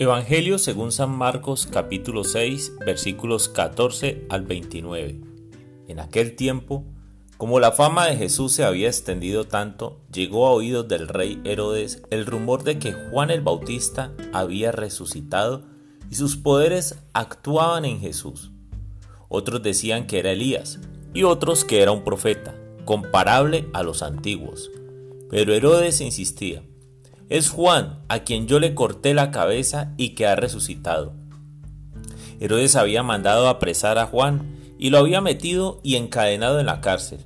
Evangelio según San Marcos capítulo 6 versículos 14 al 29. En aquel tiempo, como la fama de Jesús se había extendido tanto, llegó a oídos del rey Herodes el rumor de que Juan el Bautista había resucitado y sus poderes actuaban en Jesús. Otros decían que era Elías y otros que era un profeta, comparable a los antiguos. Pero Herodes insistía es Juan, a quien yo le corté la cabeza y que ha resucitado. Herodes había mandado apresar a Juan y lo había metido y encadenado en la cárcel.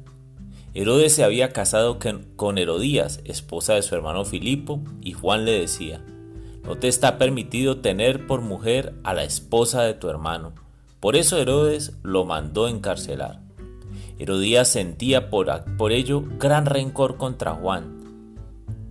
Herodes se había casado con Herodías, esposa de su hermano Filipo, y Juan le decía, no te está permitido tener por mujer a la esposa de tu hermano. Por eso Herodes lo mandó encarcelar. Herodías sentía por, por ello gran rencor contra Juan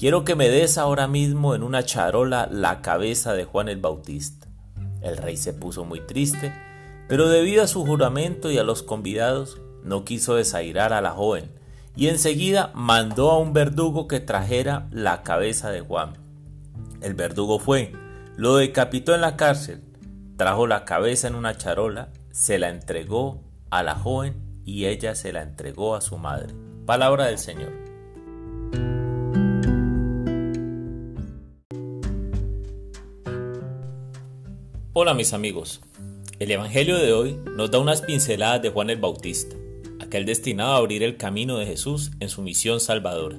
Quiero que me des ahora mismo en una charola la cabeza de Juan el Bautista. El rey se puso muy triste, pero debido a su juramento y a los convidados, no quiso desairar a la joven, y enseguida mandó a un verdugo que trajera la cabeza de Juan. El verdugo fue, lo decapitó en la cárcel, trajo la cabeza en una charola, se la entregó a la joven y ella se la entregó a su madre. Palabra del Señor. Hola mis amigos, el Evangelio de hoy nos da unas pinceladas de Juan el Bautista, aquel destinado a abrir el camino de Jesús en su misión salvadora.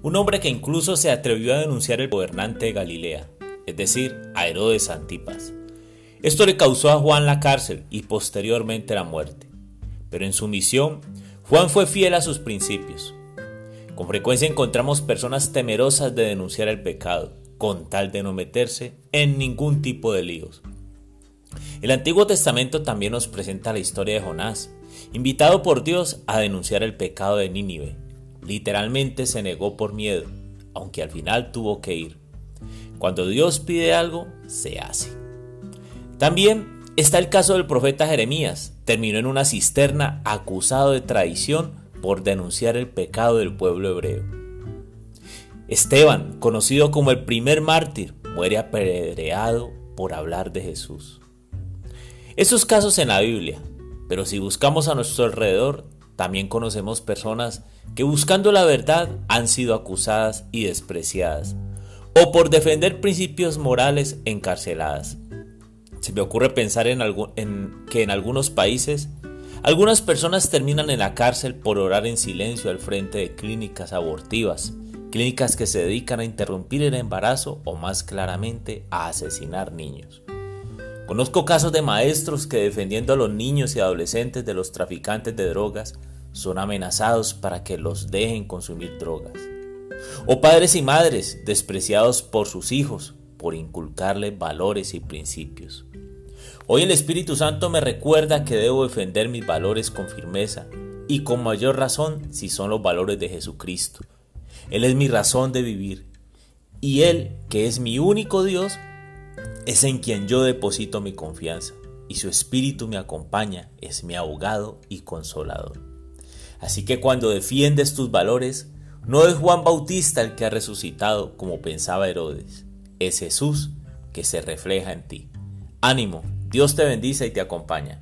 Un hombre que incluso se atrevió a denunciar el gobernante de Galilea, es decir, a Herodes Antipas. Esto le causó a Juan la cárcel y posteriormente la muerte. Pero en su misión, Juan fue fiel a sus principios. Con frecuencia encontramos personas temerosas de denunciar el pecado, con tal de no meterse en ningún tipo de líos. El Antiguo Testamento también nos presenta la historia de Jonás, invitado por Dios a denunciar el pecado de Nínive. Literalmente se negó por miedo, aunque al final tuvo que ir. Cuando Dios pide algo, se hace. También está el caso del profeta Jeremías. Terminó en una cisterna acusado de traición por denunciar el pecado del pueblo hebreo. Esteban, conocido como el primer mártir, muere apedreado por hablar de Jesús. Estos casos en la Biblia, pero si buscamos a nuestro alrededor, también conocemos personas que buscando la verdad han sido acusadas y despreciadas, o por defender principios morales encarceladas. Se me ocurre pensar en, que en algunos países algunas personas terminan en la cárcel por orar en silencio al frente de clínicas abortivas clínicas que se dedican a interrumpir el embarazo o más claramente a asesinar niños. Conozco casos de maestros que defendiendo a los niños y adolescentes de los traficantes de drogas son amenazados para que los dejen consumir drogas. O padres y madres despreciados por sus hijos por inculcarles valores y principios. Hoy el Espíritu Santo me recuerda que debo defender mis valores con firmeza y con mayor razón si son los valores de Jesucristo él es mi razón de vivir. Y Él, que es mi único Dios, es en quien yo deposito mi confianza. Y su espíritu me acompaña, es mi abogado y consolador. Así que cuando defiendes tus valores, no es Juan Bautista el que ha resucitado como pensaba Herodes, es Jesús que se refleja en ti. Ánimo, Dios te bendice y te acompaña.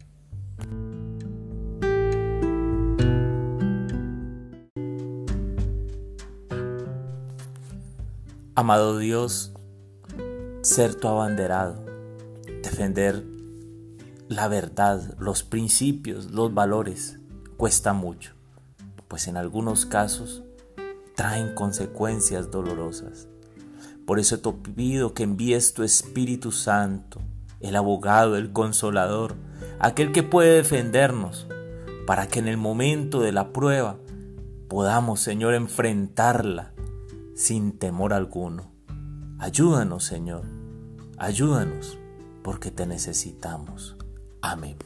Amado Dios, ser tu abanderado, defender la verdad, los principios, los valores, cuesta mucho, pues en algunos casos traen consecuencias dolorosas. Por eso te pido que envíes tu Espíritu Santo, el abogado, el consolador, aquel que puede defendernos, para que en el momento de la prueba podamos, Señor, enfrentarla sin temor alguno. Ayúdanos, Señor, ayúdanos, porque te necesitamos. Amém.